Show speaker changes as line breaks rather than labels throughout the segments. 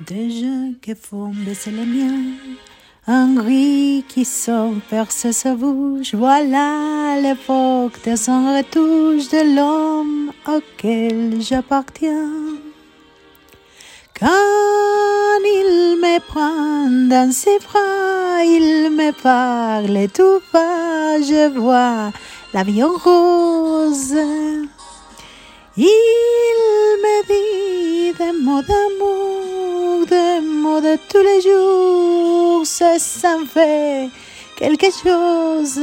Des jeux qui font baisser les miens. Un gris qui sort perce sa bouche. Voilà l'époque de son retouche de l'homme auquel j'appartiens. Quand il me prend dans ses bras, il me parle tout bas, je vois l'avion rose. Il me dit des mots d'amour, des tous les jours, ça me fait quelque chose.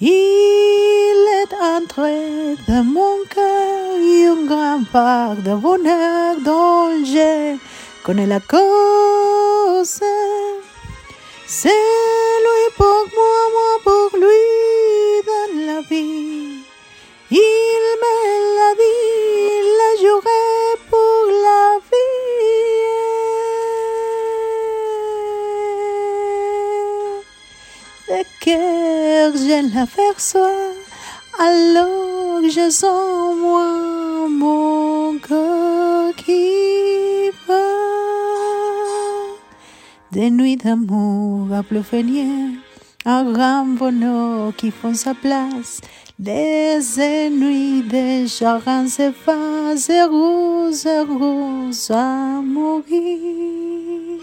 Il est entré dans mon cœur une grande part de bonheur dont je connais la cause. C'est je l'aperçois, alors je sens moi mon cœur qui bat. Des nuits d'amour à ploufenière, un grand qui font sa place. Des nuits de chagrin s'effacent, rose, rose à mourir.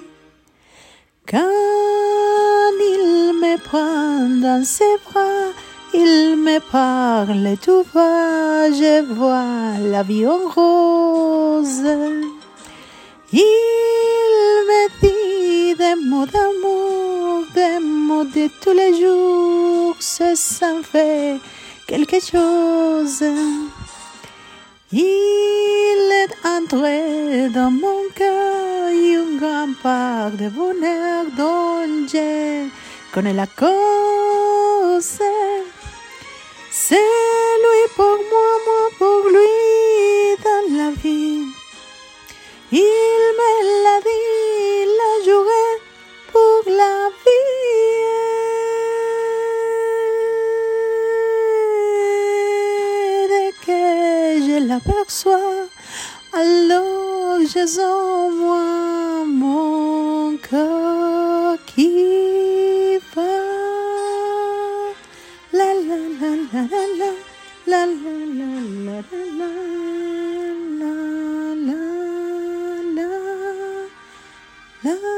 Dans ses bras, il me parle tout bas, je vois l'avion rose. Il me dit des mots d'amour, des mots de tous les jours, ça me fait quelque chose. Il est entré dans mon cœur une grande part de bonheur dont je connais la cause. Je l'aperçois, alors je sens moi mon cœur qui bat. La la la la la la la la la la la la la la la